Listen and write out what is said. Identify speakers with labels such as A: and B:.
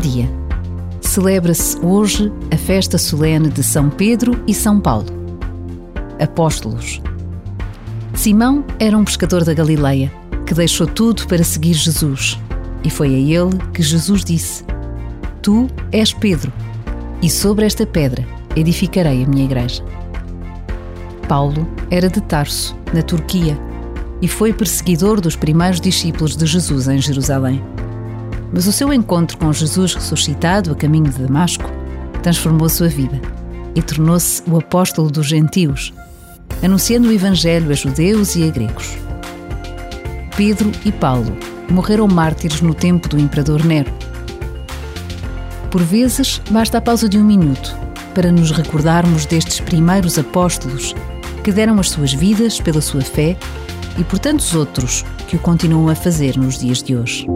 A: dia. Celebra-se hoje a festa solene de São Pedro e São Paulo. Apóstolos. Simão era um pescador da Galileia que deixou tudo para seguir Jesus. E foi a ele que Jesus disse: Tu és Pedro, e sobre esta pedra edificarei a minha igreja. Paulo era de Tarso, na Turquia, e foi perseguidor dos primeiros discípulos de Jesus em Jerusalém. Mas o seu encontro com Jesus ressuscitado a caminho de Damasco transformou sua vida e tornou-se o apóstolo dos gentios, anunciando o Evangelho a judeus e a gregos. Pedro e Paulo morreram mártires no tempo do imperador Nero. Por vezes, basta a pausa de um minuto para nos recordarmos destes primeiros apóstolos que deram as suas vidas pela sua fé e por tantos outros que o continuam a fazer nos dias de hoje.